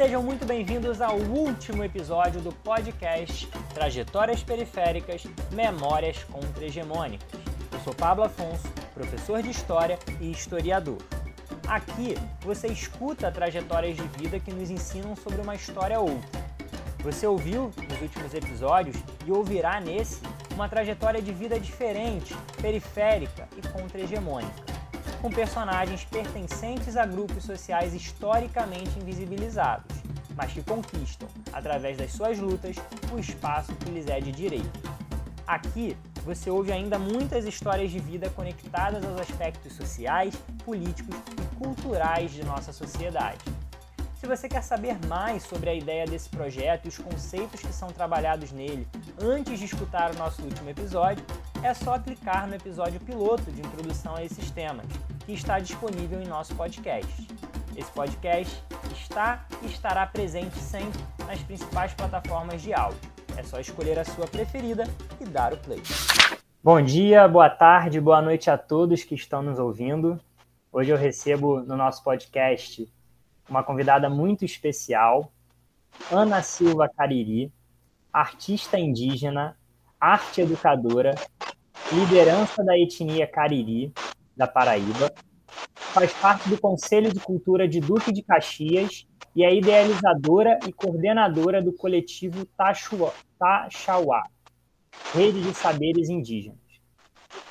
Sejam muito bem-vindos ao último episódio do podcast Trajetórias Periféricas Memórias Contra-Hegemônicas. Eu sou Pablo Afonso, professor de História e historiador. Aqui você escuta trajetórias de vida que nos ensinam sobre uma história ou outra. Você ouviu nos últimos episódios e ouvirá nesse uma trajetória de vida diferente, periférica e contra-hegemônica com personagens pertencentes a grupos sociais historicamente invisibilizados, mas que conquistam, através das suas lutas, o espaço que lhes é de direito. Aqui você ouve ainda muitas histórias de vida conectadas aos aspectos sociais, políticos e culturais de nossa sociedade. Se você quer saber mais sobre a ideia desse projeto e os conceitos que são trabalhados nele antes de escutar o nosso último episódio, é só clicar no episódio piloto de introdução a esses temas, que está disponível em nosso podcast. Esse podcast está e estará presente sempre nas principais plataformas de áudio. É só escolher a sua preferida e dar o play. Bom dia, boa tarde, boa noite a todos que estão nos ouvindo. Hoje eu recebo no nosso podcast uma convidada muito especial, Ana Silva Cariri, artista indígena, arte educadora, liderança da etnia Cariri, da Paraíba, faz parte do Conselho de Cultura de Duque de Caxias e é idealizadora e coordenadora do coletivo Taxauá, Rede de Saberes Indígenas.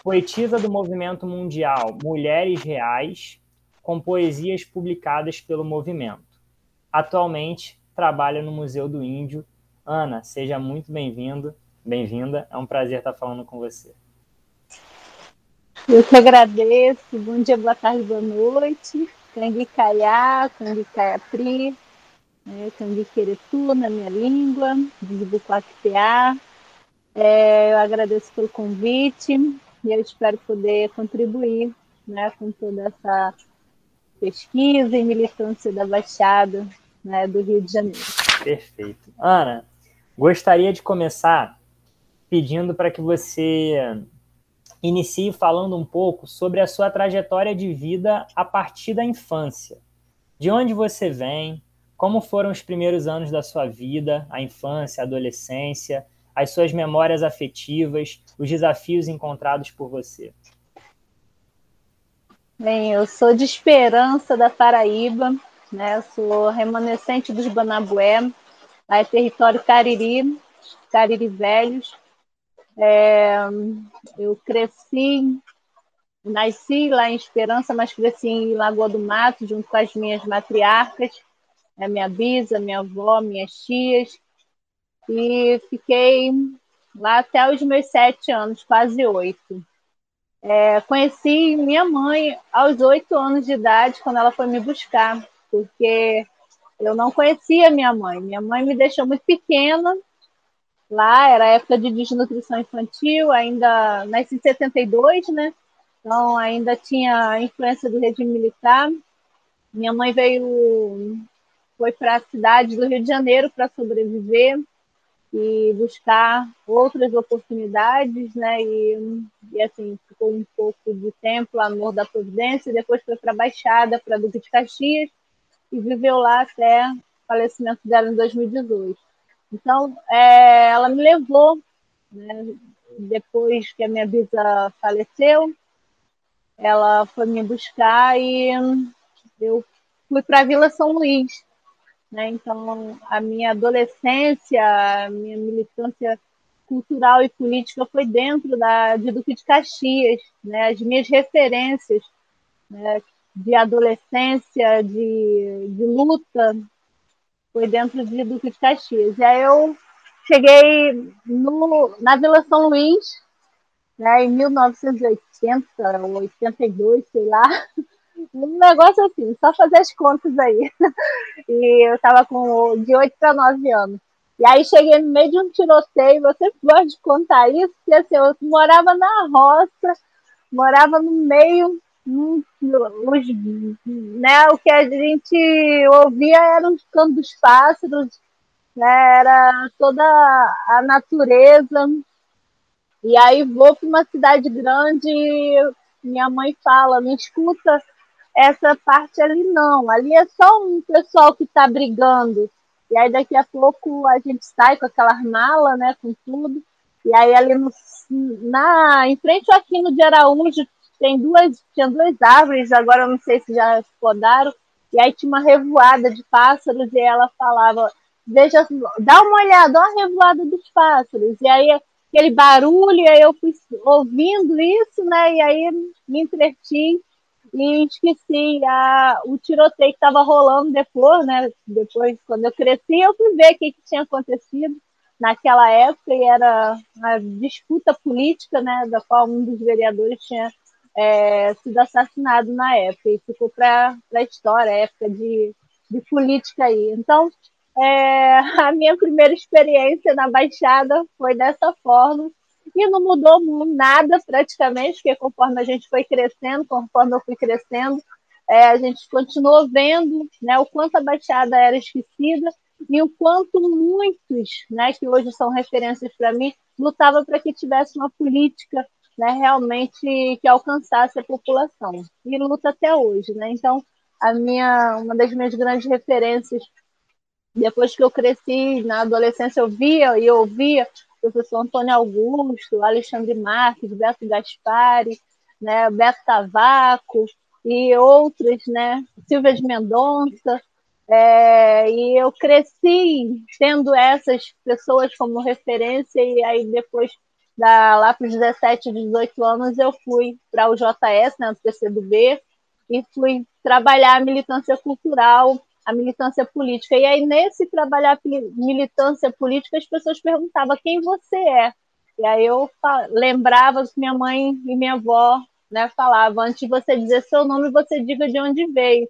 Poetisa do movimento mundial Mulheres Reais, com poesias publicadas pelo movimento. Atualmente trabalha no Museu do Índio. Ana, seja muito bem-vindo, bem-vinda. É um prazer estar falando com você. Eu que agradeço. Bom dia, boa tarde, boa noite. Cangui Caiá, Cangui Caiapri, né, Cangui Queretu na minha língua, Desbuquaquepeá. É, eu agradeço pelo convite e eu espero poder contribuir né, com toda essa pesquisa e militância da Baixada né, do Rio de Janeiro. Perfeito. Ana, gostaria de começar pedindo para que você inicie falando um pouco sobre a sua trajetória de vida a partir da infância. De onde você vem? Como foram os primeiros anos da sua vida, a infância, a adolescência, as suas memórias afetivas, os desafios encontrados por você? Bem, eu sou de Esperança da Paraíba, né? sou remanescente dos Banabué, lá é território Cariri, Cariri Velhos. É, eu cresci, nasci lá em Esperança, mas cresci em Lagoa do Mato, junto com as minhas matriarcas, a minha bisa, minha avó, minhas tias, e fiquei lá até os meus sete anos, quase oito. É, conheci minha mãe aos oito anos de idade, quando ela foi me buscar, porque eu não conhecia minha mãe. Minha mãe me deixou muito pequena. Lá era época de desnutrição infantil, ainda nasci em 72, né? Então ainda tinha a influência do regime militar. Minha mãe veio, foi para a cidade do Rio de Janeiro para sobreviver e buscar outras oportunidades, né? E, e assim, ficou um pouco de tempo Morro da Providência, depois foi para a Baixada, para Duque de Caxias, e viveu lá até o falecimento dela em 2018. Então, é, ela me levou, né? depois que a minha bisa faleceu, ela foi me buscar e eu fui para a Vila São Luís, né? Então, a minha adolescência, a minha militância cultural e política foi dentro da, de Duque de Caxias. Né? As minhas referências né, de adolescência, de, de luta, foi dentro de Duque de Caxias. E aí eu cheguei no, na Vila São Luís, né, em 1980, 82, sei lá, um negócio assim, só fazer as contas aí. E eu estava com de 8 para 9 anos. E aí cheguei no meio de um tiroteio, sempre gosto de contar isso, porque assim, eu morava na roça, morava no meio, os, né, o que a gente ouvia era os cantos dos pássaros, né, era toda a natureza. E aí vou para uma cidade grande, minha mãe fala, me escuta essa parte ali não. Ali é só um pessoal que está brigando. E aí daqui a pouco a gente sai com aquela mala, né, com tudo. E aí ali no, na, em frente ao Aquino de Araújo tem duas, tinha duas árvores, agora eu não sei se já podaram, e aí tinha uma revoada de pássaros e ela falava, veja, dá uma olhada, olha a revoada dos pássaros. E aí aquele barulho, aí eu fui ouvindo isso, né? E aí me entreti e esqueci a, o tiroteio que estava rolando depois, né? Depois, quando eu cresci, eu fui ver o que, que tinha acontecido naquela época e era a disputa política, né? Da qual um dos vereadores tinha é, sido assassinado na época e ficou para a história, época de, de política aí. Então, é, a minha primeira experiência na Baixada foi dessa forma e não mudou nada praticamente, porque conforme a gente foi crescendo, conforme eu fui crescendo, é, a gente continuou vendo né, o quanto a Baixada era esquecida e o quanto muitos, né, que hoje são referências para mim, lutavam para que tivesse uma política né, realmente que alcançasse a população. E luta até hoje. Né? Então, a minha, uma das minhas grandes referências, depois que eu cresci na adolescência, eu via e ouvia o professor Antônio Augusto, Alexandre Marques, Beto Gaspari, né, Beto Tavaco e outros, né, Silvia de Mendonça, é, e eu cresci tendo essas pessoas como referência, e aí depois da, lá para os 17, 18 anos, eu fui para o JS, né, do PCdoB, e fui trabalhar a militância cultural, a militância política. E aí, nesse trabalhar militância política, as pessoas perguntavam quem você é. E aí eu lembrava que minha mãe e minha avó né, falavam, antes de você dizer seu nome, você diga de onde veio.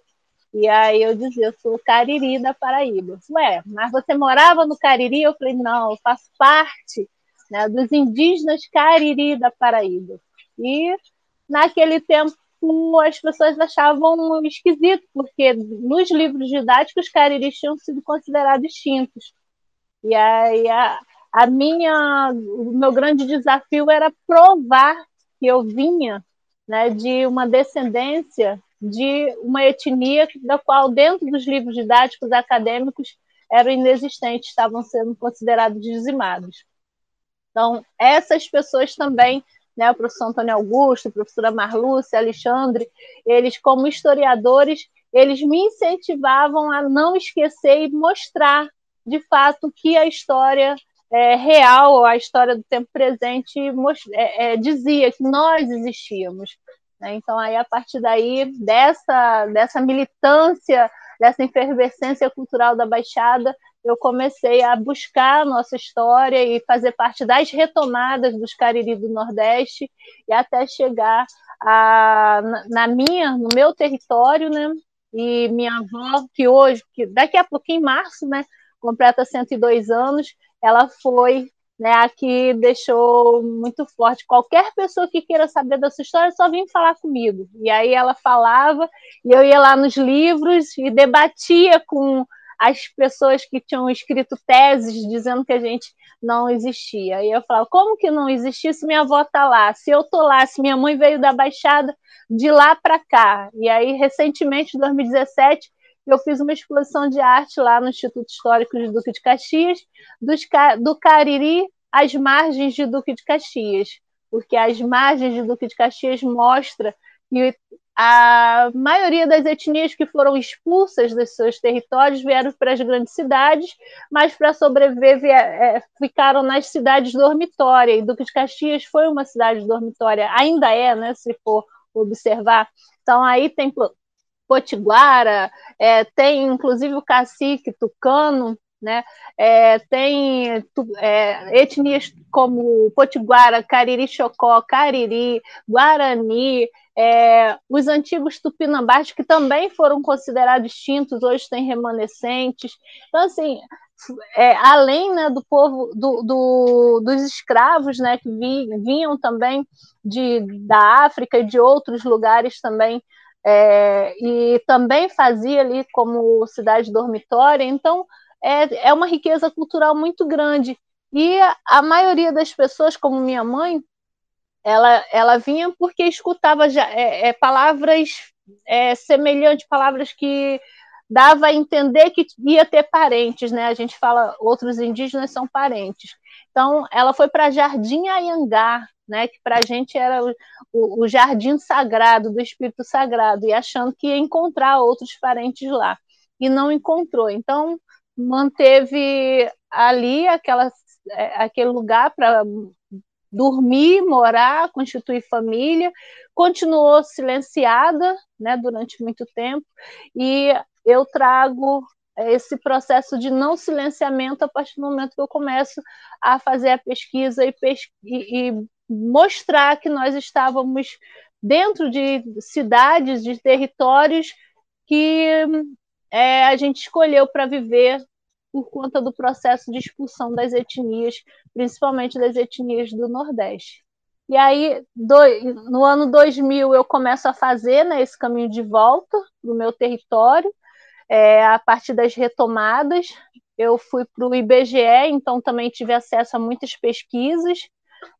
E aí eu dizia, eu sou Cariri da Paraíba. Ué, mas você morava no Cariri? Eu falei, não, eu faço parte né, dos indígenas Cariri da Paraíba. E naquele tempo as pessoas achavam esquisito, porque nos livros didáticos cariris tinham sido considerados extintos. E aí a, a minha, o meu grande desafio era provar que eu vinha né, de uma descendência de uma etnia da qual, dentro dos livros didáticos acadêmicos, eram inexistentes, estavam sendo considerados dizimados. Então, essas pessoas também, né, o professor Antônio Augusto, a professora Marlúcia, Alexandre, eles, como historiadores, eles me incentivavam a não esquecer e mostrar, de fato, que a história é, real, a história do tempo presente, é, é, dizia que nós existíamos. Né? Então, aí, a partir daí, dessa, dessa militância, dessa efervescência cultural da Baixada, eu comecei a buscar a nossa história e fazer parte das retomadas dos Cariri do Nordeste e até chegar a, na minha, no meu território, né? E minha avó, que hoje, que daqui a pouquinho, em março, né, completa 102 anos, ela foi né, aqui deixou muito forte. Qualquer pessoa que queira saber da sua história só vem falar comigo. E aí ela falava, e eu ia lá nos livros e debatia com as pessoas que tinham escrito teses dizendo que a gente não existia. E eu falava, como que não existia se minha avó está lá? Se eu estou lá, se minha mãe veio da Baixada de lá para cá. E aí, recentemente, em 2017, eu fiz uma exposição de arte lá no Instituto Histórico de Duque de Caxias, dos, do Cariri às margens de Duque de Caxias, porque as margens de Duque de Caxias mostra que a maioria das etnias que foram expulsas dos seus territórios vieram para as grandes cidades, mas para sobreviver é, ficaram nas cidades dormitória. E Duque de Caxias foi uma cidade dormitória, ainda é, né, se for observar. Então aí tem Potiguara, é, tem inclusive o cacique tucano, né? É, tem é, etnias como Potiguara, Cariri Chocó, Cariri, Guarani, é, os antigos tupinambás, que também foram considerados extintos, hoje têm remanescentes. Então, assim, é, além né, do povo, do, do, dos escravos né, que vi, vinham também de, da África e de outros lugares também, é, e também fazia ali como cidade dormitória, então é, é uma riqueza cultural muito grande. E a maioria das pessoas, como minha mãe, ela, ela vinha porque escutava já, é, é, palavras é, semelhante, palavras que dava a entender que ia ter parentes, né? A gente fala, outros indígenas são parentes. Então, ela foi para Jardim Ayangá, né? Que para a gente era o, o, jardim sagrado do Espírito Sagrado, e achando que ia encontrar outros parentes lá. E não encontrou. Então, manteve ali aquela, é, aquele lugar para dormir, morar, constituir família, continuou silenciada né, durante muito tempo, e eu trago esse processo de não silenciamento a partir do momento que eu começo a fazer a pesquisa e, e, e mostrar que nós estávamos dentro de cidades, de territórios que é, a gente escolheu para viver por conta do processo de expulsão das etnias, principalmente das etnias do Nordeste. E aí, do, no ano 2000, eu começo a fazer né, esse caminho de volta no meu território, é, a partir das retomadas. Eu fui para o IBGE, então também tive acesso a muitas pesquisas.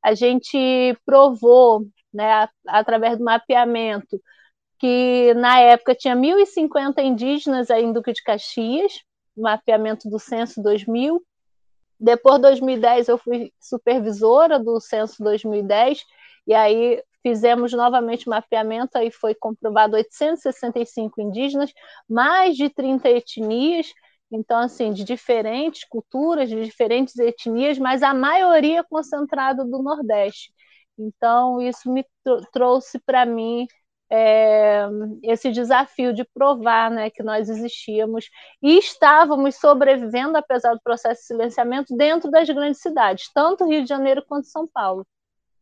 A gente provou, né, através do mapeamento, que na época tinha 1.050 indígenas aí em Duque de Caxias, mapeamento do Censo 2000. Depois de 2010 eu fui supervisora do Censo 2010 e aí fizemos novamente mapeamento, aí foi comprovado 865 indígenas, mais de 30 etnias, então assim, de diferentes culturas, de diferentes etnias, mas a maioria concentrada do Nordeste. Então isso me trouxe para mim é, esse desafio de provar né, que nós existíamos e estávamos sobrevivendo, apesar do processo de silenciamento, dentro das grandes cidades, tanto Rio de Janeiro quanto São Paulo.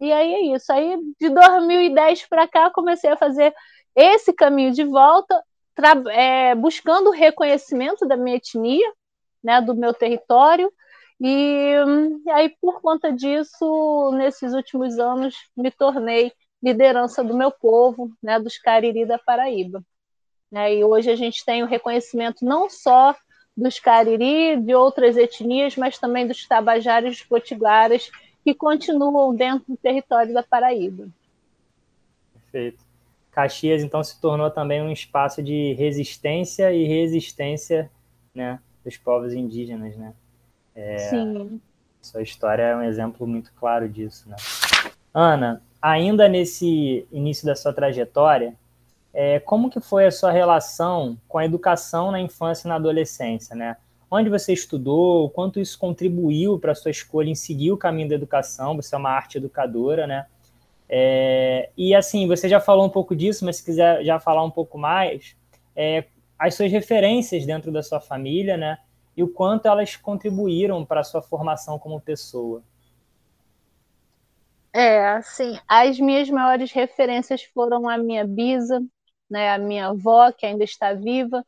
E aí é isso. Aí de 2010 para cá comecei a fazer esse caminho de volta, é, buscando o reconhecimento da minha etnia, né, do meu território. E, e aí, por conta disso, nesses últimos anos, me tornei liderança do meu povo, né, dos Cariri da Paraíba. Né, e hoje a gente tem o reconhecimento não só dos Cariri, de outras etnias, mas também dos Tabajaras e dos Potiguaras, que continuam dentro do território da Paraíba. Perfeito. Caxias, então, se tornou também um espaço de resistência e resistência né, dos povos indígenas, né? É, Sim. Sua história é um exemplo muito claro disso, né? Ana, ainda nesse início da sua trajetória, é, como que foi a sua relação com a educação na infância e na adolescência, né? Onde você estudou, quanto isso contribuiu para a sua escolha em seguir o caminho da educação, você é uma arte educadora, né? É, e assim, você já falou um pouco disso, mas se quiser já falar um pouco mais, é, as suas referências dentro da sua família, né? E o quanto elas contribuíram para a sua formação como pessoa. É, assim, as minhas maiores referências foram a minha bisa, né, a minha avó, que ainda está viva,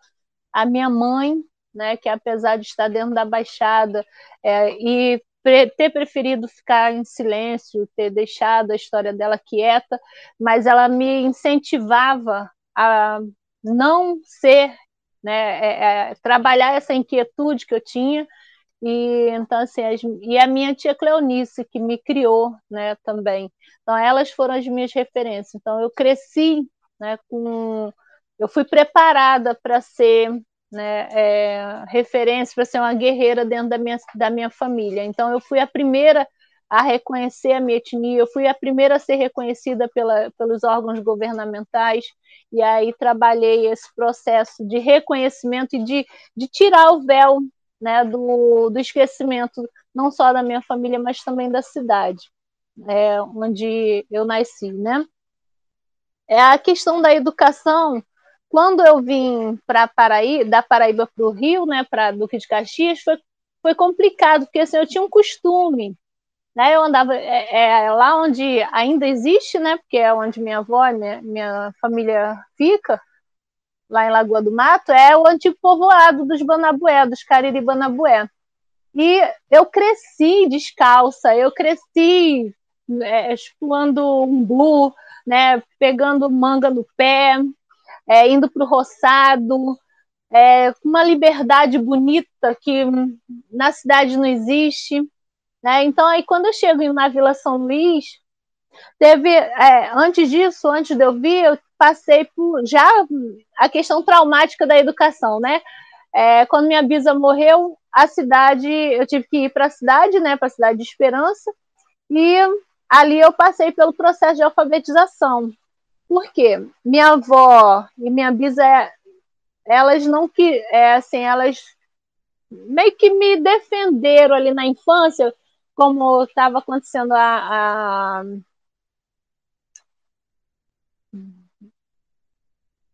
a minha mãe, né, que apesar de estar dentro da Baixada é, e pre ter preferido ficar em silêncio, ter deixado a história dela quieta, mas ela me incentivava a não ser, né, é, é, trabalhar essa inquietude que eu tinha e então assim, as, e a minha tia Cleonice que me criou, né, também. Então elas foram as minhas referências. Então eu cresci, né, com eu fui preparada para ser né, é, referência, para ser uma guerreira dentro da minha, da minha família. Então eu fui a primeira a reconhecer a minha etnia, eu fui a primeira a ser reconhecida pela, pelos órgãos governamentais, e aí trabalhei esse processo de reconhecimento e de, de tirar o véu né, do, do esquecimento, não só da minha família, mas também da cidade é, onde eu nasci. Né? É a questão da educação. Quando eu vim para Paraíba, da Paraíba para o Rio, né, para Duque de Caxias, foi, foi complicado, porque assim, eu tinha um costume né? Eu andava é, é, lá onde ainda existe, né? Porque é onde minha avó, minha, minha família fica lá em Lagoa do Mato, é o antigo povoado dos Banabué, dos Cariri Banabué. E eu cresci descalça, eu cresci é, explorando umbu, né, pegando manga no pé, é, indo para o roçado, é, uma liberdade bonita que na cidade não existe. Né? Então, aí quando eu chego na Vila São Luís, teve, é, antes disso, antes de eu vir, eu passei por já a questão traumática da educação, né? É, quando minha bisa morreu, a cidade, eu tive que ir para a cidade, né, para a cidade de Esperança, e ali eu passei pelo processo de alfabetização. Por quê? Minha avó e minha bisa, elas não que, é, assim, elas meio que me defenderam ali na infância, como estava acontecendo a, a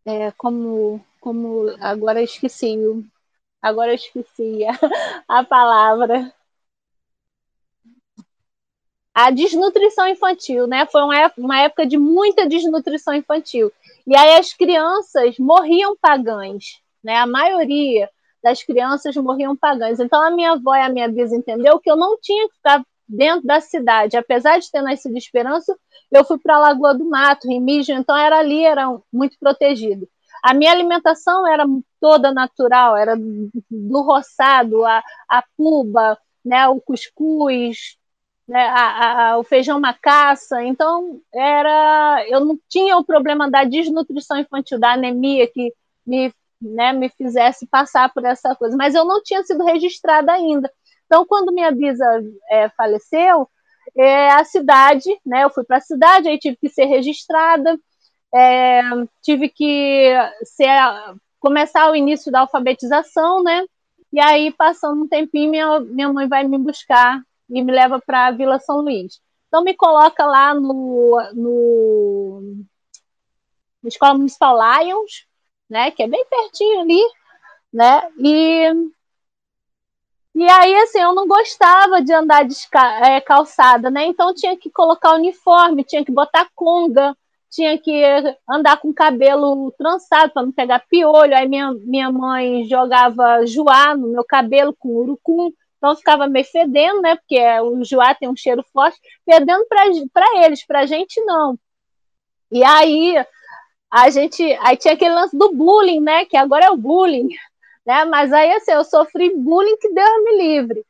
é, como, como agora esqueci, agora esqueci a, a palavra. A desnutrição infantil, né? Foi uma época, uma época de muita desnutrição infantil. E aí as crianças morriam pagãs, né? A maioria das crianças morriam pagãs. Então a minha avó e a minha bisa entendeu que eu não tinha que ficar dentro da cidade. Apesar de ter nascido Esperança, eu fui para a Lagoa do Mato, Remígio, então era ali, era muito protegido. A minha alimentação era toda natural, era do roçado, a, a puba, né, o cuscuz, né, a, a, o feijão macaça. Então, era, eu não tinha o problema da desnutrição infantil, da anemia que me, né, me fizesse passar por essa coisa. Mas eu não tinha sido registrada ainda. Então, quando minha bisa é, faleceu, é, a cidade, né, eu fui para a cidade, aí tive que ser registrada, é, tive que ser, começar o início da alfabetização, né? E aí, passando um tempinho, minha, minha mãe vai me buscar e me leva para a Vila São Luís. Então, me coloca lá no, no, Escola Municipal Lions, né? Que é bem pertinho ali, né? E e aí, assim, eu não gostava de andar de é, calçada, né? Então tinha que colocar uniforme, tinha que botar conga, tinha que andar com cabelo trançado para não pegar piolho. Aí minha, minha mãe jogava joá no meu cabelo com urucum, então ficava meio fedendo, né? Porque o joá tem um cheiro forte, fedendo para eles, para a gente não. E aí a gente, aí tinha aquele lance do bullying, né? Que agora é o bullying né? Mas aí assim, eu sofri bullying que Deus me livre.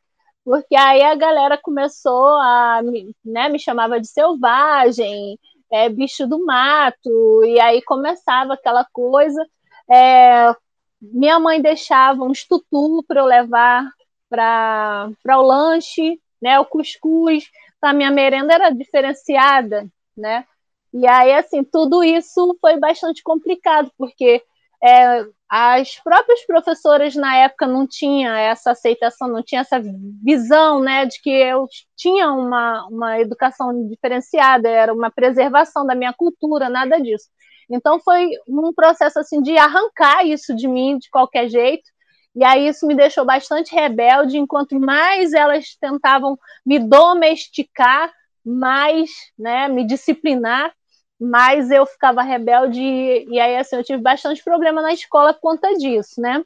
Porque aí a galera começou a né, me chamava de selvagem, é, bicho do mato, e aí começava aquela coisa. É, minha mãe deixava um tutu para eu levar para o lanche, né, o cuscuz, então a minha merenda era diferenciada, né? E aí, assim, tudo isso foi bastante complicado, porque é, as próprias professoras na época não tinham essa aceitação, não tinha essa visão né, de que eu tinha uma, uma educação diferenciada, era uma preservação da minha cultura, nada disso. Então foi um processo assim de arrancar isso de mim de qualquer jeito. E aí isso me deixou bastante rebelde, enquanto mais elas tentavam me domesticar, mais né, me disciplinar, mas eu ficava rebelde e, aí assim eu tive bastante problema na escola por conta disso, né?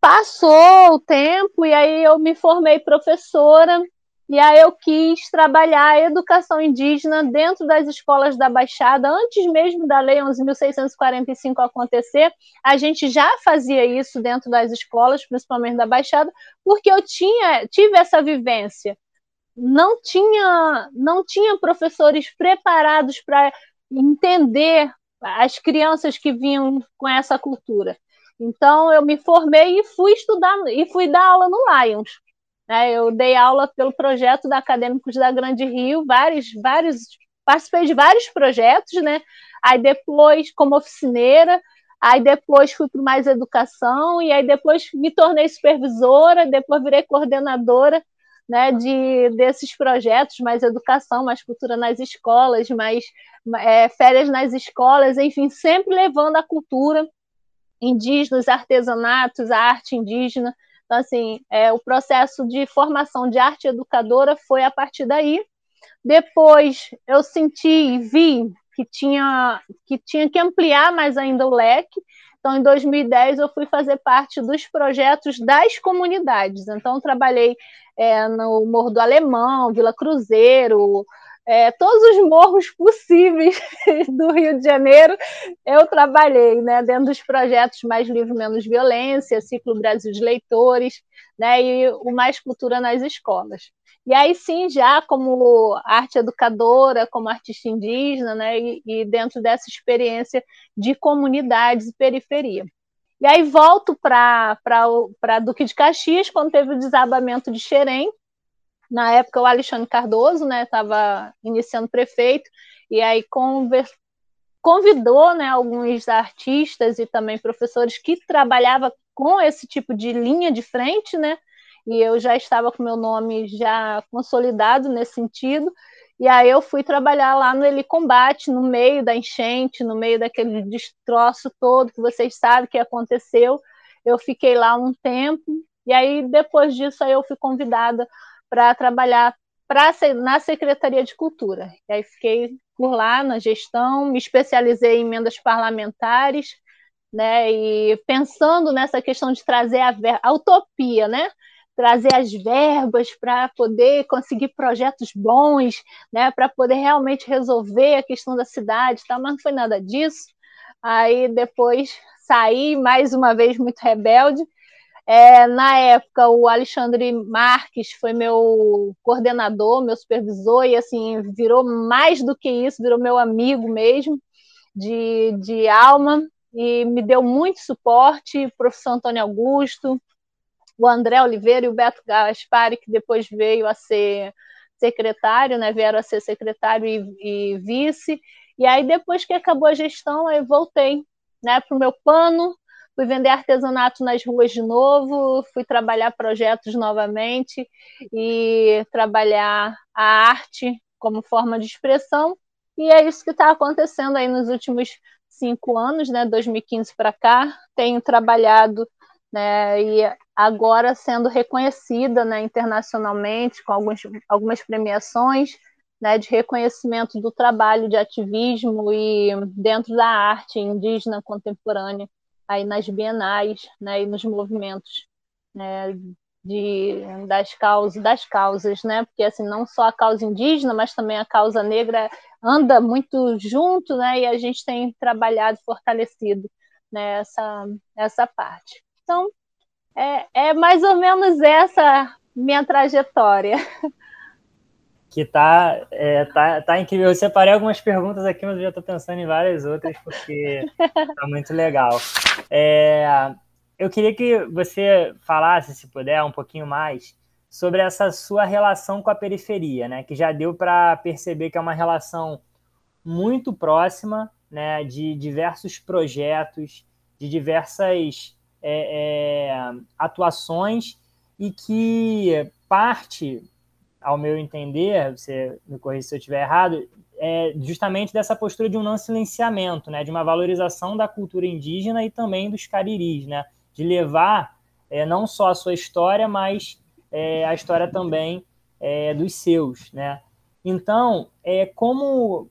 Passou o tempo e aí eu me formei professora e aí eu quis trabalhar a educação indígena dentro das escolas da Baixada, antes mesmo da Lei 11.645 acontecer, a gente já fazia isso dentro das escolas, principalmente da Baixada, porque eu tinha, tive essa vivência não tinha, não tinha professores preparados para entender as crianças que vinham com essa cultura. Então eu me formei e fui estudar e fui dar aula no Lions. Né? Eu dei aula pelo projeto da Acadêmicos da Grande Rio, vários, vários, participei de vários projetos, né? Aí depois como oficineira, aí depois fui para mais educação e aí depois me tornei supervisora, depois virei coordenadora né, de, desses projetos, mais educação, mais cultura nas escolas, mais é, férias nas escolas, enfim, sempre levando a cultura indígena, os artesanatos, a arte indígena. Então, assim, é, o processo de formação de arte educadora foi a partir daí. Depois eu senti e vi que tinha, que tinha que ampliar mais ainda o leque, então, em 2010, eu fui fazer parte dos projetos das comunidades. Então, trabalhei é, no Morro do Alemão, Vila Cruzeiro, é, todos os morros possíveis do Rio de Janeiro, eu trabalhei né, dentro dos projetos Mais Livre Menos Violência, Ciclo Brasil de Leitores, né, e o Mais Cultura nas Escolas. E aí sim, já como arte educadora, como artista indígena, né, e, e dentro dessa experiência de comunidades e periferia. E aí volto para Duque de Caxias, quando teve o desabamento de Xerém. Na época, o Alexandre Cardoso estava né, iniciando prefeito, e aí convidou né, alguns artistas e também professores que trabalhavam com esse tipo de linha de frente, né? E eu já estava com meu nome já consolidado nesse sentido. E aí eu fui trabalhar lá no Helicombate, no meio da enchente, no meio daquele destroço todo que vocês sabem que aconteceu. Eu fiquei lá um tempo, e aí depois disso aí eu fui convidada para trabalhar pra, na Secretaria de Cultura. E aí fiquei por lá na gestão, me especializei em emendas parlamentares, né, e pensando nessa questão de trazer a, a utopia, né, trazer as verbas para poder conseguir projetos bons, né, para poder realmente resolver a questão da cidade, tá? mas não foi nada disso. Aí depois saí mais uma vez muito rebelde. É, na época, o Alexandre Marques foi meu coordenador, meu supervisor, e assim, virou mais do que isso, virou meu amigo mesmo, de, de alma, e me deu muito suporte, professor Antônio Augusto, o André Oliveira e o Beto Gaspari, que depois veio a ser secretário, né, vieram a ser secretário e, e vice, e aí depois que acabou a gestão, eu voltei né, para o meu pano, fui vender artesanato nas ruas de novo, fui trabalhar projetos novamente e trabalhar a arte como forma de expressão, e é isso que está acontecendo aí nos últimos cinco anos, né, 2015 para cá, tenho trabalhado né, e agora sendo reconhecida né, internacionalmente com alguns, algumas premiações né, de reconhecimento do trabalho de ativismo e dentro da arte indígena contemporânea aí nas bienais né, e nos movimentos né, de, das causas das causas né porque assim não só a causa indígena mas também a causa negra anda muito junto né e a gente tem trabalhado fortalecido né, essa, essa parte. Então, é, é mais ou menos essa minha trajetória. Que tá, é, tá, tá incrível. Eu separei algumas perguntas aqui, mas eu já estou pensando em várias outras, porque tá muito legal. É, eu queria que você falasse, se puder, um pouquinho mais sobre essa sua relação com a periferia, né? Que já deu para perceber que é uma relação muito próxima, né? De diversos projetos, de diversas é, atuações e que parte, ao meu entender, você me corrija se eu estiver errado, é justamente dessa postura de um não silenciamento, né, de uma valorização da cultura indígena e também dos cariris, né, de levar é, não só a sua história, mas é, a história também é, dos seus, né. Então, é, como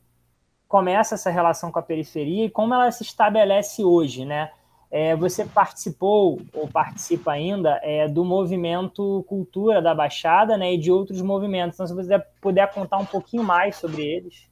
começa essa relação com a periferia e como ela se estabelece hoje, né? É, você participou ou participa ainda é, do movimento Cultura da Baixada né, e de outros movimentos. Então, se você puder contar um pouquinho mais sobre eles.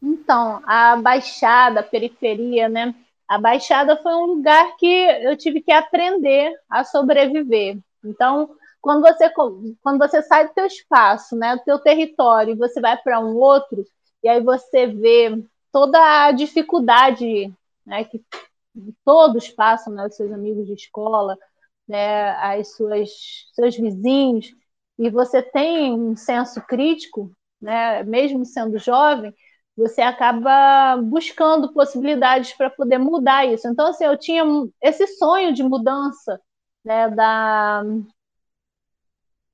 Então, a Baixada, a periferia, né? A Baixada foi um lugar que eu tive que aprender a sobreviver. Então, quando você, quando você sai do teu espaço, né, do teu território, e você vai para um outro, e aí você vê toda a dificuldade né, que todos passam, né, os seus amigos de escola, né, as suas seus vizinhos, e você tem um senso crítico, né, mesmo sendo jovem, você acaba buscando possibilidades para poder mudar isso. Então, assim, eu tinha esse sonho de mudança, né, da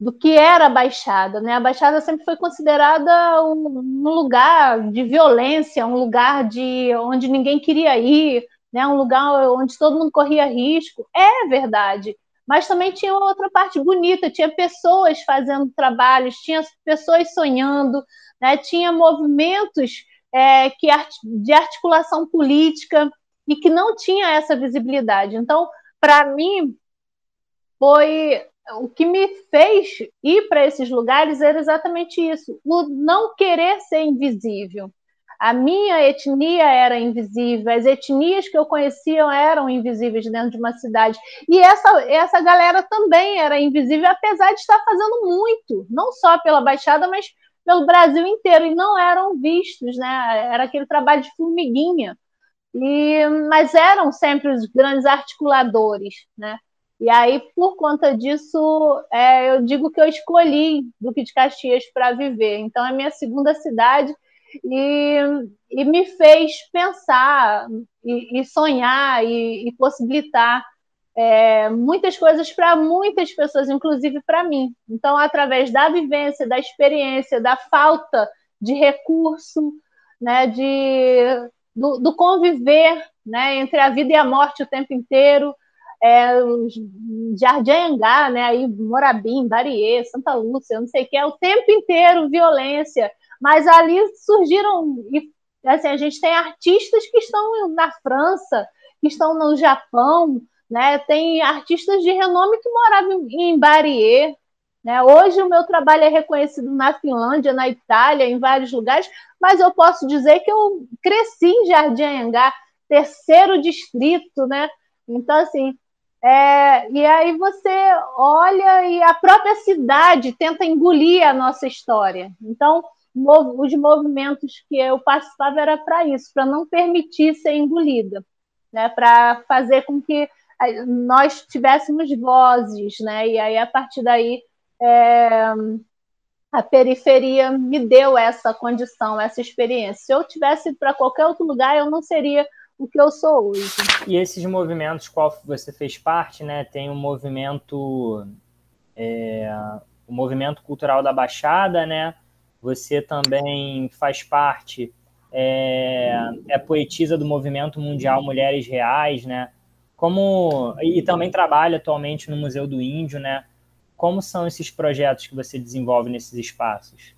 do que era a Baixada, né? A Baixada sempre foi considerada um, um lugar de violência, um lugar de onde ninguém queria ir, né, um lugar onde todo mundo corria risco. É verdade. Mas também tinha outra parte bonita, tinha pessoas fazendo trabalhos, tinha pessoas sonhando, né, tinha movimentos é, que, de articulação política e que não tinha essa visibilidade. Então, para mim, foi o que me fez ir para esses lugares era exatamente isso, o não querer ser invisível. A minha etnia era invisível, as etnias que eu conhecia eram invisíveis dentro de uma cidade. E essa, essa galera também era invisível, apesar de estar fazendo muito, não só pela Baixada, mas pelo Brasil inteiro, e não eram vistos, né? Era aquele trabalho de formiguinha. E, mas eram sempre os grandes articuladores, né? E aí, por conta disso, é, eu digo que eu escolhi Duque de Caxias para viver. Então, é minha segunda cidade e, e me fez pensar e, e sonhar e, e possibilitar é, muitas coisas para muitas pessoas, inclusive para mim. Então, através da vivência, da experiência, da falta de recurso, né, de, do, do conviver né, entre a vida e a morte o tempo inteiro, é, Jardim Angá, né, aí Morabim, Bariê, Santa Lúcia, não sei o que, é o tempo inteiro violência, mas ali surgiram, assim, a gente tem artistas que estão na França, que estão no Japão, né, tem artistas de renome que moravam em Bariê, né, hoje o meu trabalho é reconhecido na Finlândia, na Itália, em vários lugares, mas eu posso dizer que eu cresci em Jardim Angá, terceiro distrito, né? Então, assim, é, e aí você olha e a própria cidade tenta engolir a nossa história. Então, os movimentos que eu participava era para isso, para não permitir ser engolida, né? para fazer com que nós tivéssemos vozes, né? e aí a partir daí é, a periferia me deu essa condição, essa experiência. Se eu tivesse para qualquer outro lugar, eu não seria o que eu sou hoje. E esses movimentos, qual você fez parte, né? Tem o um movimento, é, o movimento cultural da Baixada, né? Você também faz parte, é, é poetisa do movimento mundial Mulheres Reais, né? Como e também trabalha atualmente no Museu do Índio, né? Como são esses projetos que você desenvolve nesses espaços?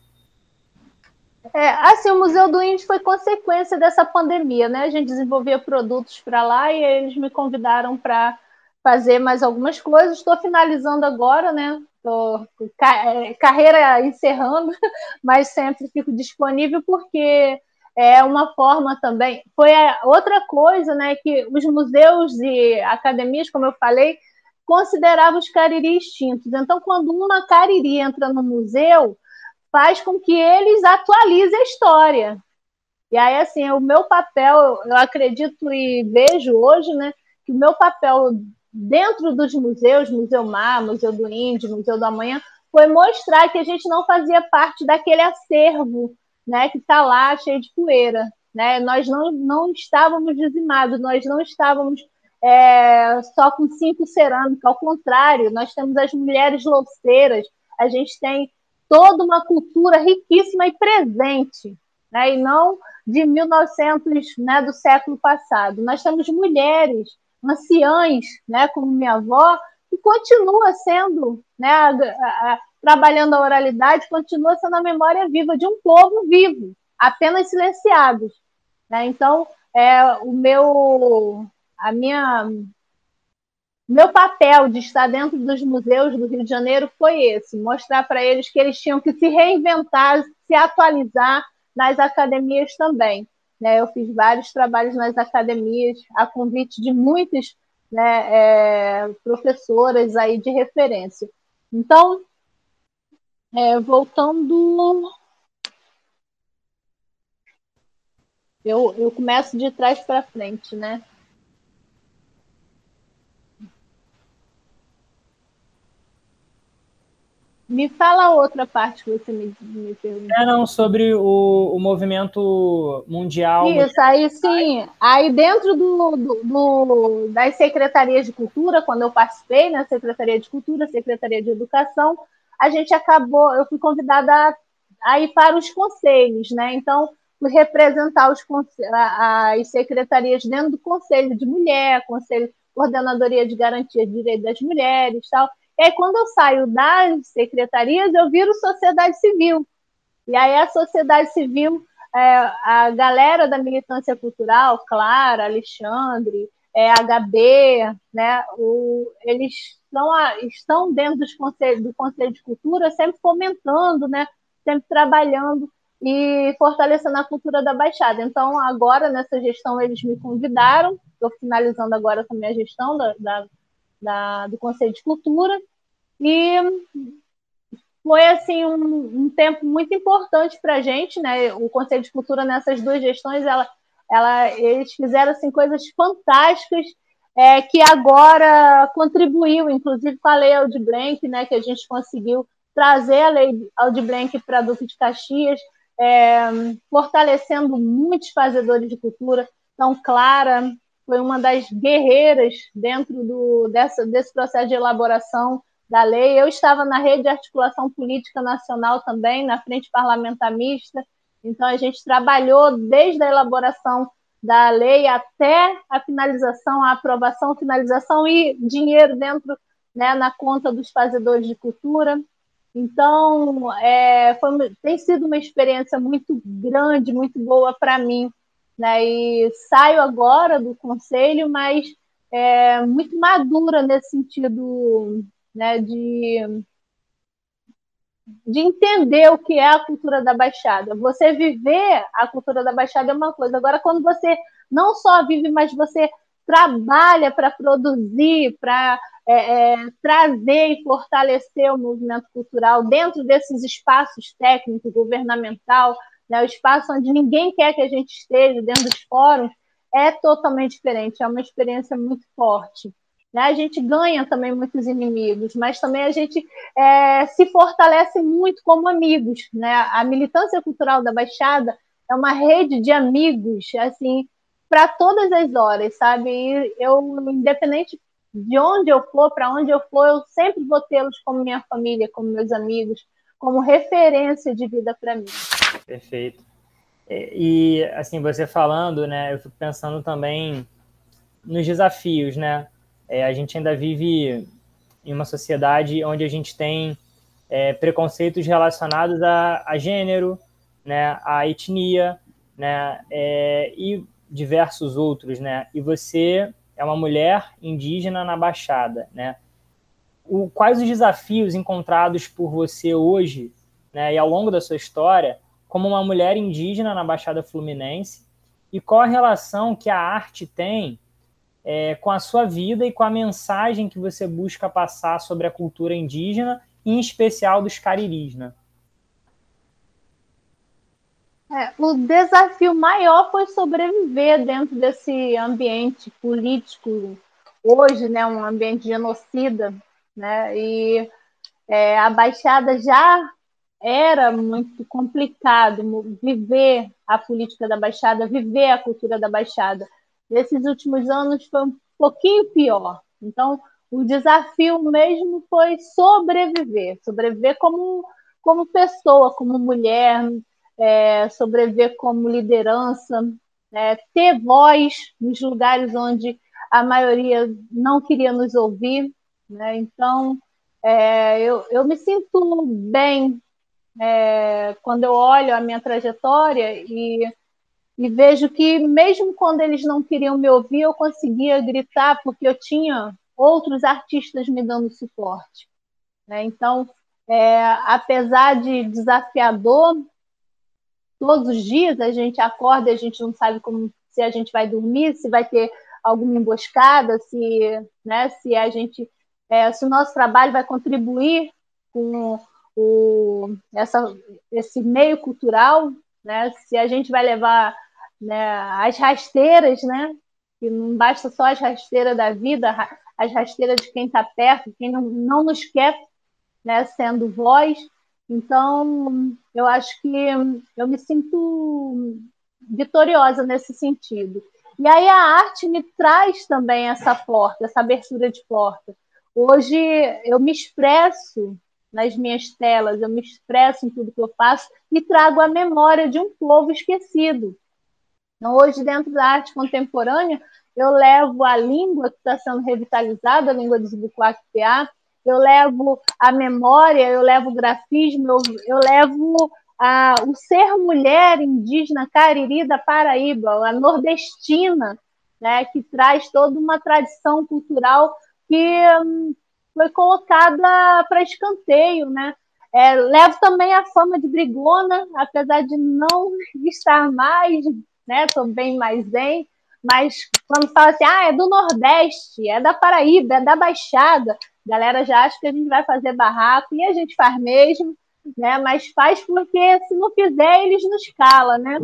É, assim, o Museu do Índio foi consequência dessa pandemia, né? A gente desenvolvia produtos para lá e eles me convidaram para fazer mais algumas coisas. Estou finalizando agora, né? Tô, é, carreira encerrando, mas sempre fico disponível porque é uma forma também. Foi outra coisa, né? Que os museus e academias, como eu falei, consideravam os cariri extintos. Então, quando uma cariri entra no museu, faz com que eles atualizem a história. E aí, assim, o meu papel, eu acredito e vejo hoje, né, que o meu papel dentro dos museus, Museu Mar, Museu do Índio, Museu do Amanhã, foi mostrar que a gente não fazia parte daquele acervo, né, que está lá cheio de poeira, né? Nós não, não estávamos dizimados, nós não estávamos é, só com cinco cerâmicas, ao contrário, nós temos as mulheres louceiras, a gente tem toda uma cultura riquíssima e presente, né? e não de 1900, né, do século passado. Nós temos mulheres, anciãs, né, como minha avó, que continua sendo, né, a, a, trabalhando a oralidade, continua sendo a memória viva de um povo vivo, apenas silenciados. Né? Então, é, o meu, a minha meu papel de estar dentro dos museus do Rio de Janeiro foi esse: mostrar para eles que eles tinham que se reinventar, se atualizar nas academias também. Né? Eu fiz vários trabalhos nas academias, a convite de muitas né, é, professoras aí de referência. Então, é, voltando. Eu, eu começo de trás para frente, né? Me fala outra parte que você me, me perguntou. É, não, sobre o, o movimento mundial. Isso, aí sim. Aí dentro do, do, do, das secretarias de cultura, quando eu participei, na né, Secretaria de Cultura, Secretaria de Educação, a gente acabou, eu fui convidada a, a ir para os conselhos, né? Então, fui representar os, as secretarias dentro do Conselho de Mulher, Conselho Coordenadoria de Garantia de Direitos das Mulheres tal. E aí, quando eu saio das secretarias, eu viro sociedade civil. E aí, a sociedade civil, é, a galera da militância cultural, Clara, Alexandre, é, HB, né, o, eles estão, estão dentro dos conselhos, do Conselho de Cultura, sempre fomentando, né, sempre trabalhando e fortalecendo a cultura da Baixada. Então, agora, nessa gestão, eles me convidaram, estou finalizando agora também a gestão da, da, da, do Conselho de Cultura, e foi assim um, um tempo muito importante para a gente, né? O Conselho de Cultura nessas duas gestões, ela, ela, eles fizeram assim coisas fantásticas é, que agora contribuiu, inclusive com a lei Aldir Blanc, né? Que a gente conseguiu trazer a lei Aldir Blanc para Duque de Caxias, é, fortalecendo muitos fazedores de cultura. Então, Clara foi uma das guerreiras dentro do, dessa, desse processo de elaboração da lei. Eu estava na rede de articulação política nacional também, na frente parlamentar mista. Então, a gente trabalhou desde a elaboração da lei até a finalização, a aprovação, finalização e dinheiro dentro, né, na conta dos fazedores de cultura. Então, é, foi, tem sido uma experiência muito grande, muito boa para mim. Né? E saio agora do conselho, mas é, muito madura nesse sentido né, de, de entender o que é a cultura da Baixada. Você viver a cultura da Baixada é uma coisa. Agora, quando você não só vive, mas você trabalha para produzir, para é, é, trazer e fortalecer o movimento cultural dentro desses espaços técnicos, governamental, né, o espaço onde ninguém quer que a gente esteja, dentro dos fóruns, é totalmente diferente, é uma experiência muito forte. Né? A gente ganha também muitos inimigos, mas também a gente é, se fortalece muito como amigos. Né? A militância cultural da Baixada é uma rede de amigos, assim, para todas as horas, sabe? E eu, independente de onde eu for, para onde eu for, eu sempre vou tê-los como minha família, como meus amigos, como referência de vida para mim. Perfeito. E, assim, você falando, né, eu fico pensando também nos desafios, né? É, a gente ainda vive em uma sociedade onde a gente tem é, preconceitos relacionados a, a, gênero, né, a etnia, né, é, e diversos outros, né? E você é uma mulher indígena na Baixada, né? O, quais os desafios encontrados por você hoje, né, e ao longo da sua história, como uma mulher indígena na Baixada Fluminense, e qual a relação que a arte tem é, com a sua vida e com a mensagem que você busca passar sobre a cultura indígena, em especial dos cariris, né? É, o desafio maior foi sobreviver dentro desse ambiente político hoje, né, um ambiente genocida, né, e é, a Baixada já era muito complicado viver a política da Baixada, viver a cultura da Baixada. Nesses últimos anos foi um pouquinho pior. Então, o desafio mesmo foi sobreviver, sobreviver como, como pessoa, como mulher, é, sobreviver como liderança, é, ter voz nos lugares onde a maioria não queria nos ouvir. Né? Então, é, eu, eu me sinto bem é, quando eu olho a minha trajetória e e vejo que mesmo quando eles não queriam me ouvir, eu conseguia gritar porque eu tinha outros artistas me dando suporte. Né? Então, é, apesar de desafiador, todos os dias a gente acorda e a gente não sabe como se a gente vai dormir, se vai ter alguma emboscada, se, né, se a gente, é, se o nosso trabalho vai contribuir com o, essa, esse meio cultural, né, se a gente vai levar né, as rasteiras, né? Que não basta só as rasteiras da vida, as rasteiras de quem está perto, quem não, não nos quer, né, sendo voz. Então, eu acho que eu me sinto vitoriosa nesse sentido. E aí a arte me traz também essa porta, essa abertura de porta. Hoje eu me expresso nas minhas telas, eu me expresso em tudo que eu faço e trago a memória de um povo esquecido. Então, hoje, dentro da arte contemporânea, eu levo a língua que está sendo revitalizada, a língua dos Buquac-PA, eu levo a memória, eu levo o grafismo, eu, eu levo a, o ser mulher indígena cariri da Paraíba, a nordestina, né, que traz toda uma tradição cultural que hum, foi colocada para escanteio, né? É, levo também a fama de brigona, apesar de não estar mais, né? Estou bem mais bem, mas quando fala assim, ah, é do Nordeste, é da Paraíba, é da Baixada, a galera já acha que a gente vai fazer barraco, e a gente faz mesmo, né? Mas faz porque se não fizer, eles nos calam, né?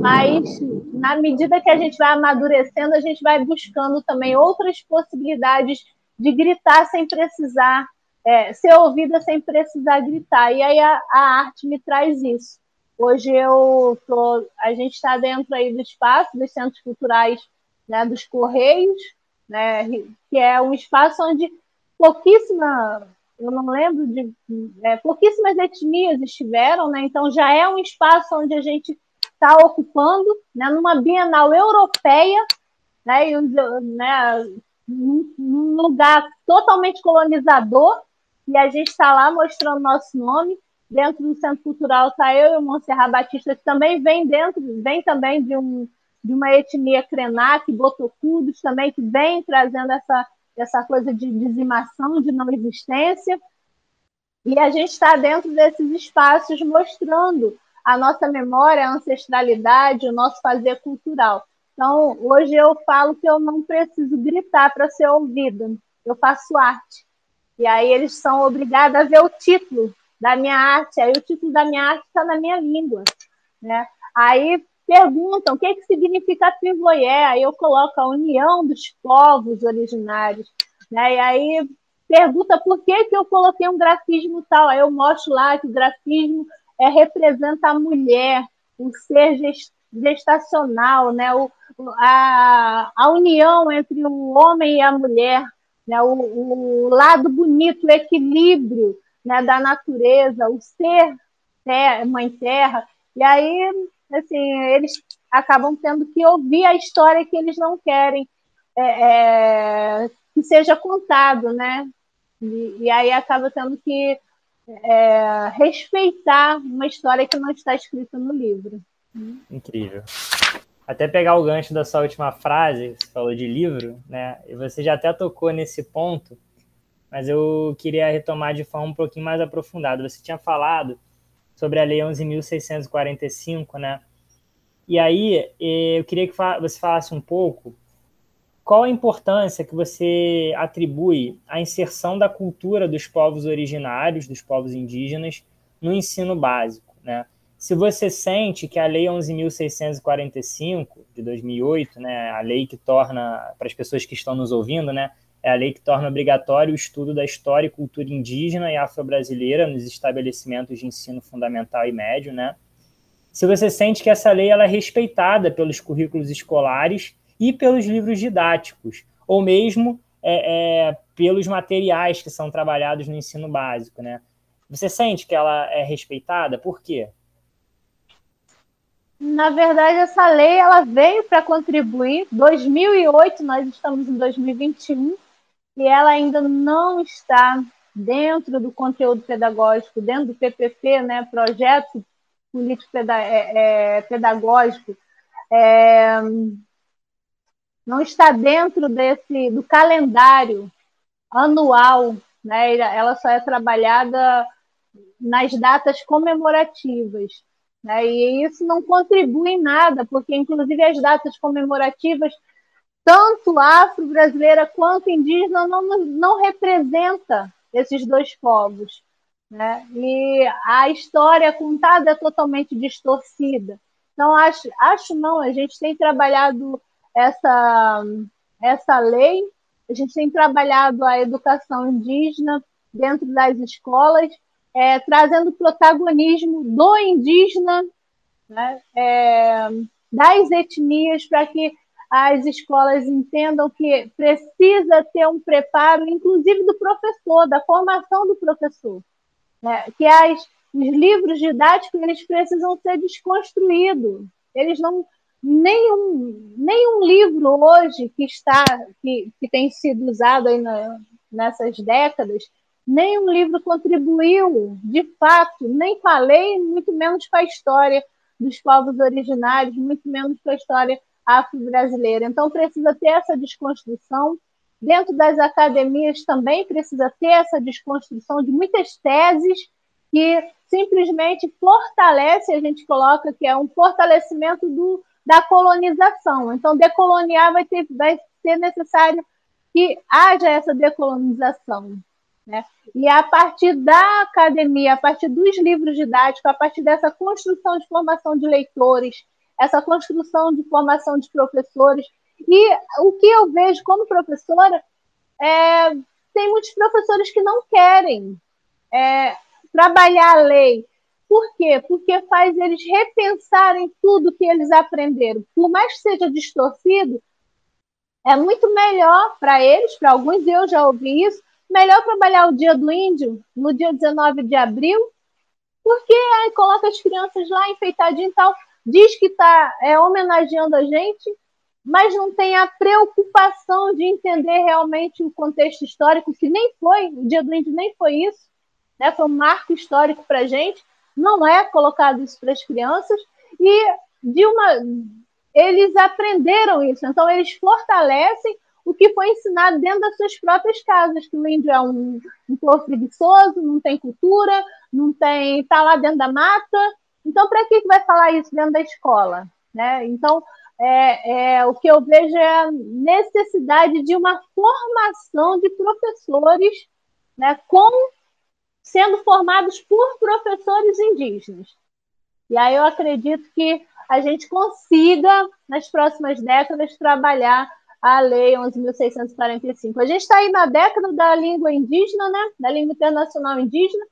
Mas na medida que a gente vai amadurecendo, a gente vai buscando também outras possibilidades de gritar sem precisar, é, ser ouvida sem precisar gritar. E aí a, a arte me traz isso. Hoje eu tô, a gente está dentro aí do espaço dos centros culturais, né, dos Correios, né, que é um espaço onde pouquíssima, eu não lembro de é, pouquíssimas etnias estiveram, né, então já é um espaço onde a gente está ocupando, né, numa Bienal Europeia, né, e, né, num lugar totalmente colonizador, e a gente está lá mostrando nosso nome. Dentro do Centro Cultural está eu e o Monserrat Batista, que também vem dentro, vem também de, um, de uma etnia Krenak, Botocudos também, que vem trazendo essa, essa coisa de dizimação, de não existência. E a gente está dentro desses espaços mostrando a nossa memória, a ancestralidade, o nosso fazer cultural. Então, hoje eu falo que eu não preciso gritar para ser ouvida, eu faço arte. E aí eles são obrigados a ver o título da minha arte, aí o título da minha arte está na minha língua. Né? Aí perguntam o que, que significa Trivoyé, aí eu coloco a união dos povos originários. Né? E aí pergunta por que, que eu coloquei um grafismo tal, aí eu mostro lá que o grafismo é, representa a mulher, o ser gestacional, né? o, a, a união entre o homem e a mulher, né? o, o lado bonito, o equilíbrio né? da natureza, o ser terra, mãe terra. E aí, assim, eles acabam tendo que ouvir a história que eles não querem é, é, que seja contado, né? E, e, aí acaba tendo que é, respeitar uma história que não está escrita no livro. Incrível até pegar o gancho da sua última frase, você falou de livro, né? E você já até tocou nesse ponto, mas eu queria retomar de forma um pouquinho mais aprofundada. Você tinha falado sobre a Lei 11.645, né? E aí eu queria que você falasse um pouco qual a importância que você atribui à inserção da cultura dos povos originários, dos povos indígenas, no ensino básico, né? se você sente que a Lei 11.645 de 2008, né, a lei que torna, para as pessoas que estão nos ouvindo, né, é a lei que torna obrigatório o estudo da história e cultura indígena e afro-brasileira nos estabelecimentos de ensino fundamental e médio, né? Se você sente que essa lei ela é respeitada pelos currículos escolares e pelos livros didáticos, ou mesmo é, é, pelos materiais que são trabalhados no ensino básico, né? Você sente que ela é respeitada? Por quê? Na verdade, essa lei ela veio para contribuir. 2008, nós estamos em 2021 e ela ainda não está dentro do conteúdo pedagógico, dentro do PPP, né, projeto político é, é, pedagógico, é, não está dentro desse do calendário anual, né? Ela só é trabalhada nas datas comemorativas. Né? E isso não contribui em nada, porque, inclusive, as datas comemorativas, tanto afro-brasileira quanto indígena, não, não representa esses dois povos. Né? E a história contada é totalmente distorcida. Então, acho, acho não, a gente tem trabalhado essa, essa lei, a gente tem trabalhado a educação indígena dentro das escolas, é, trazendo protagonismo do indígena, né, é, das etnias, para que as escolas entendam que precisa ter um preparo, inclusive do professor, da formação do professor, né, que as, os livros didáticos eles precisam ser desconstruídos, eles não nenhum, nenhum livro hoje que está que, que tem sido usado aí na, nessas décadas nenhum livro contribuiu, de fato, nem com a lei, muito menos com a história dos povos originários, muito menos com a história afro-brasileira. Então, precisa ter essa desconstrução. Dentro das academias também precisa ter essa desconstrução de muitas teses que simplesmente fortalece, a gente coloca que é um fortalecimento do, da colonização. Então, decoloniar vai, ter, vai ser necessário que haja essa decolonização. Né? E a partir da academia, a partir dos livros didáticos, a partir dessa construção de formação de leitores, essa construção de formação de professores, e o que eu vejo como professora é, tem muitos professores que não querem é, trabalhar a lei. Por quê? Porque faz eles repensarem tudo que eles aprenderam. Por mais que seja distorcido, é muito melhor para eles, para alguns eu já ouvi isso, melhor trabalhar o dia do índio no dia 19 de abril, porque aí coloca as crianças lá enfeitadinho e tal, diz que está é, homenageando a gente, mas não tem a preocupação de entender realmente o contexto histórico, que nem foi, o dia do índio nem foi isso, né? foi um marco histórico para a gente, não é colocado isso para as crianças, e de uma eles aprenderam isso, então eles fortalecem o que foi ensinado dentro das suas próprias casas, que o índio é um, um povo preguiçoso, não tem cultura, não tem, está lá dentro da mata. Então, para que, vai falar isso dentro da escola? Né? Então, é, é, o que eu vejo é a necessidade de uma formação de professores né, com, sendo formados por professores indígenas. E aí eu acredito que a gente consiga, nas próximas décadas, trabalhar a Lei 11.645. A gente está aí na década da língua indígena, né? da língua internacional indígena,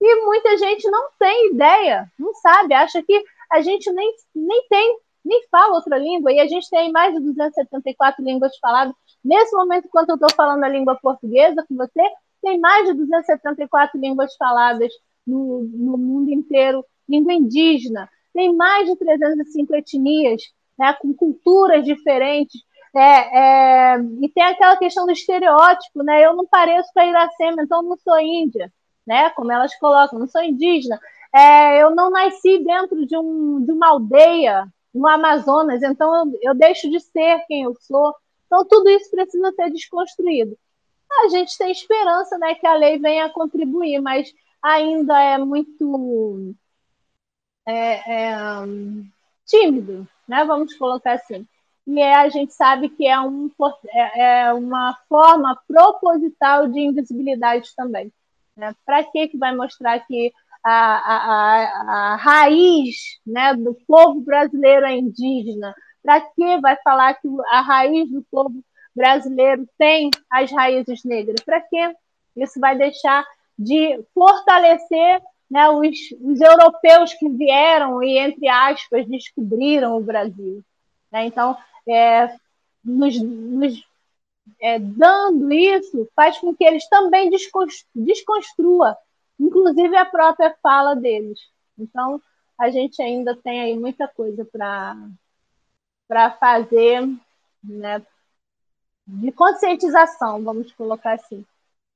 e muita gente não tem ideia, não sabe, acha que a gente nem, nem tem, nem fala outra língua, e a gente tem mais de 274 línguas faladas. Nesse momento, enquanto eu estou falando a língua portuguesa com você, tem mais de 274 línguas faladas no, no mundo inteiro, língua indígena. Tem mais de 305 etnias, né, com culturas diferentes, é, é, e tem aquela questão do estereótipo, né? Eu não pareço com a Iracema, então não sou índia, né? Como elas colocam, não sou indígena. É, eu não nasci dentro de, um, de uma aldeia no Amazonas, então eu, eu deixo de ser quem eu sou. Então tudo isso precisa ser desconstruído. A gente tem esperança, né, que a lei venha a contribuir, mas ainda é muito é, é, tímido, né? Vamos colocar assim e é, a gente sabe que é, um, é, é uma forma proposital de invisibilidade também. Né? Para que, que vai mostrar que a, a, a, a raiz né, do povo brasileiro é indígena? Para que vai falar que a raiz do povo brasileiro tem as raízes negras? Para que? Isso vai deixar de fortalecer né, os, os europeus que vieram e, entre aspas, descobriram o Brasil. Né? Então, é, nos, nos é, dando isso, faz com que eles também desconstruam, inclusive a própria fala deles. Então, a gente ainda tem aí muita coisa para fazer, né, de conscientização, vamos colocar assim.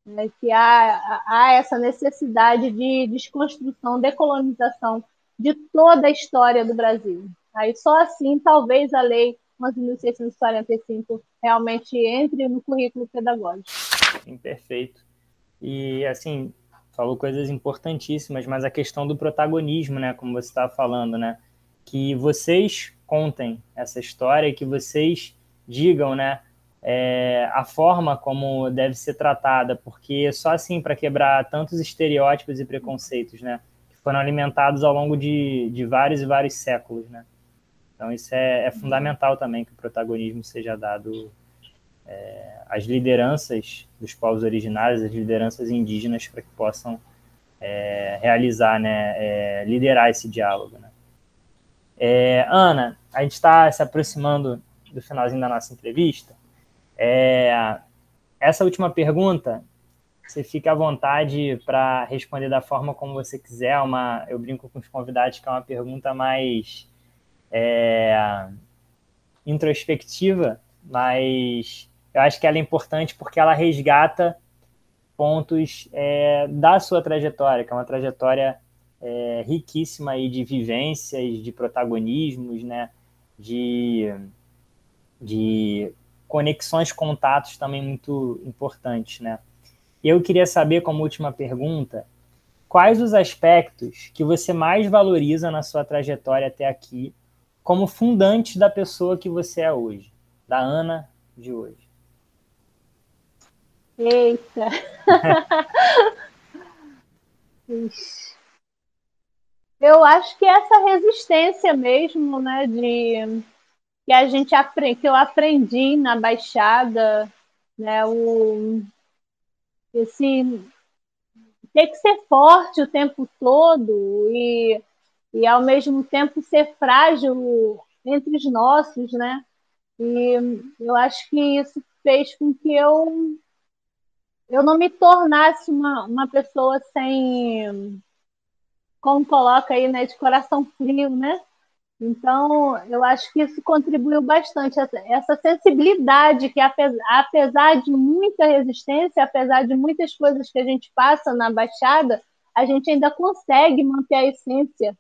Né, que há, há essa necessidade de desconstrução, decolonização de toda a história do Brasil. Aí só assim, talvez a lei 11.645 realmente entre no currículo pedagógico. Sim, perfeito. E, assim, falou coisas importantíssimas, mas a questão do protagonismo, né, como você estava falando, né, que vocês contem essa história, que vocês digam, né, é, a forma como deve ser tratada, porque só assim para quebrar tantos estereótipos e preconceitos, né, que foram alimentados ao longo de, de vários e vários séculos, né. Então, isso é, é fundamental também que o protagonismo seja dado é, às lideranças dos povos originários, às lideranças indígenas, para que possam é, realizar, né, é, liderar esse diálogo. Né? É, Ana, a gente está se aproximando do finalzinho da nossa entrevista. É, essa última pergunta, você fica à vontade para responder da forma como você quiser. Uma, eu brinco com os convidados que é uma pergunta mais é, introspectiva, mas eu acho que ela é importante porque ela resgata pontos é, da sua trajetória, que é uma trajetória é, riquíssima aí de vivências, de protagonismos, né, de, de conexões, contatos também muito importantes, né. Eu queria saber, como última pergunta, quais os aspectos que você mais valoriza na sua trajetória até aqui como fundantes da pessoa que você é hoje, da Ana de hoje? Eita! eu acho que essa resistência mesmo, né, de que a gente aprende, que eu aprendi na Baixada, né, o esse ter que ser forte o tempo todo e, e ao mesmo tempo ser frágil entre os nossos, né? E eu acho que isso fez com que eu eu não me tornasse uma, uma pessoa sem como coloca aí, né, de coração frio, né? Então, eu acho que isso contribuiu bastante, essa, essa sensibilidade que, apesar, apesar de muita resistência, apesar de muitas coisas que a gente passa na Baixada, a gente ainda consegue manter a essência,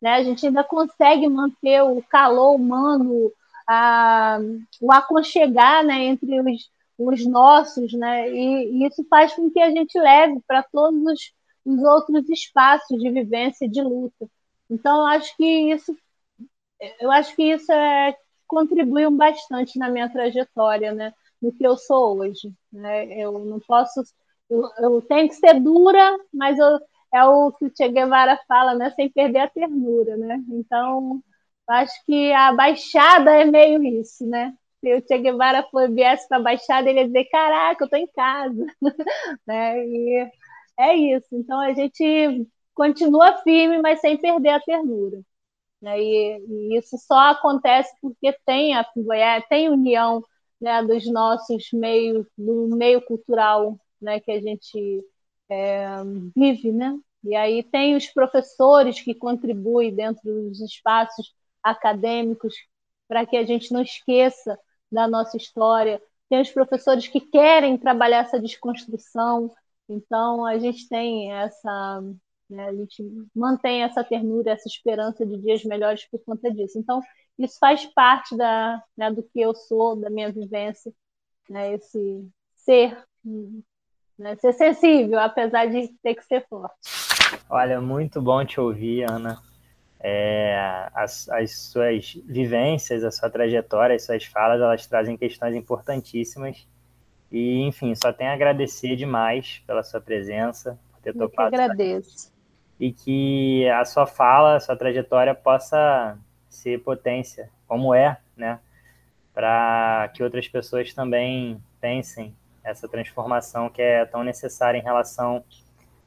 né? a gente ainda consegue manter o calor humano, a, o aconchegar né, entre os, os nossos, né? E, e, isso faz com que a gente leve para todos os, os outros espaços de vivência e de luta. Então, acho que isso eu acho que isso é, contribuiu bastante na minha trajetória, né? No que eu sou hoje. Né? Eu não posso. Eu, eu tenho que ser dura, mas eu, é o que o Che Guevara fala, né? Sem perder a ternura, né? Então, acho que a Baixada é meio isso, né? Se o Che Guevara viesse para a Baixada, ele ia dizer: Caraca, eu estou em casa. né? E é isso. Então, a gente continua firme, mas sem perder a ternura. Né? E, e, isso só acontece porque tem a tem união né, dos nossos meios, do meio cultural né, que a gente é, vive, né? E aí tem os professores que contribuem dentro dos espaços acadêmicos para que a gente não esqueça da nossa história. Tem os professores que querem trabalhar essa desconstrução. Então a gente tem essa né? A gente mantém essa ternura, essa esperança de dias melhores por conta disso. Então, isso faz parte da, né, do que eu sou, da minha vivência, né? esse ser, né? ser sensível, apesar de ter que ser forte. Olha, muito bom te ouvir, Ana. É, as, as, suas vivências, a sua trajetória, as suas falas, elas trazem questões importantíssimas. E, enfim, só tenho a agradecer demais pela sua presença, por ter Eu topado. Eu agradeço e que a sua fala, a sua trajetória possa ser potência, como é, né? Para que outras pessoas também pensem essa transformação que é tão necessária em relação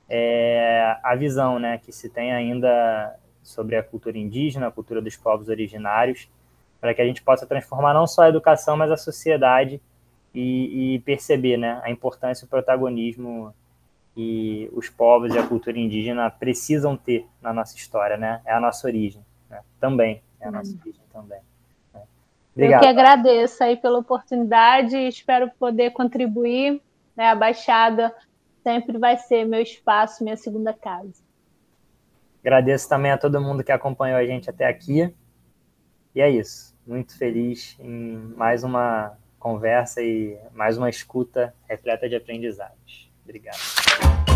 é, à visão, né? Que se tem ainda sobre a cultura indígena, a cultura dos povos originários, para que a gente possa transformar não só a educação, mas a sociedade e, e perceber, né? A importância e o protagonismo que os povos e a cultura indígena precisam ter na nossa história, né? É a nossa origem, né? também é a nossa hum. origem também. Né? Obrigado. Eu que agradeço aí pela oportunidade e espero poder contribuir. Né? A Baixada sempre vai ser meu espaço, minha segunda casa. Agradeço também a todo mundo que acompanhou a gente até aqui. E é isso. Muito feliz em mais uma conversa e mais uma escuta repleta de aprendizados. Obrigado.